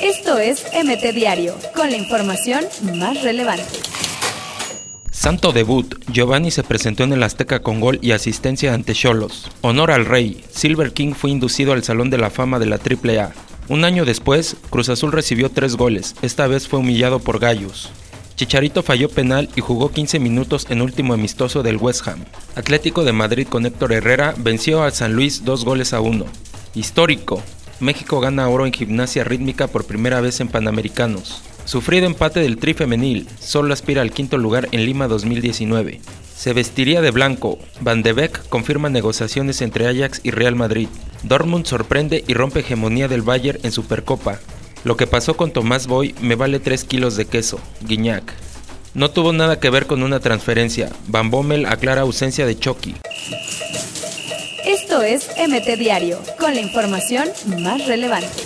Esto es MT Diario, con la información más relevante. Santo debut, Giovanni se presentó en el Azteca con gol y asistencia ante Cholos. Honor al rey, Silver King fue inducido al Salón de la Fama de la AAA. Un año después, Cruz Azul recibió tres goles, esta vez fue humillado por Gallos. Chicharito falló penal y jugó 15 minutos en último amistoso del West Ham. Atlético de Madrid con Héctor Herrera venció al San Luis dos goles a uno. Histórico. México gana oro en gimnasia rítmica por primera vez en Panamericanos. Sufrido empate del Tri Femenil, solo aspira al quinto lugar en Lima 2019. Se vestiría de blanco. Van de Beek confirma negociaciones entre Ajax y Real Madrid. Dortmund sorprende y rompe hegemonía del Bayern en Supercopa. Lo que pasó con Tomás Boy me vale 3 kilos de queso. Guiñac. No tuvo nada que ver con una transferencia. Van Bommel aclara ausencia de Chucky. Esto es MT Diario, con la información más relevante.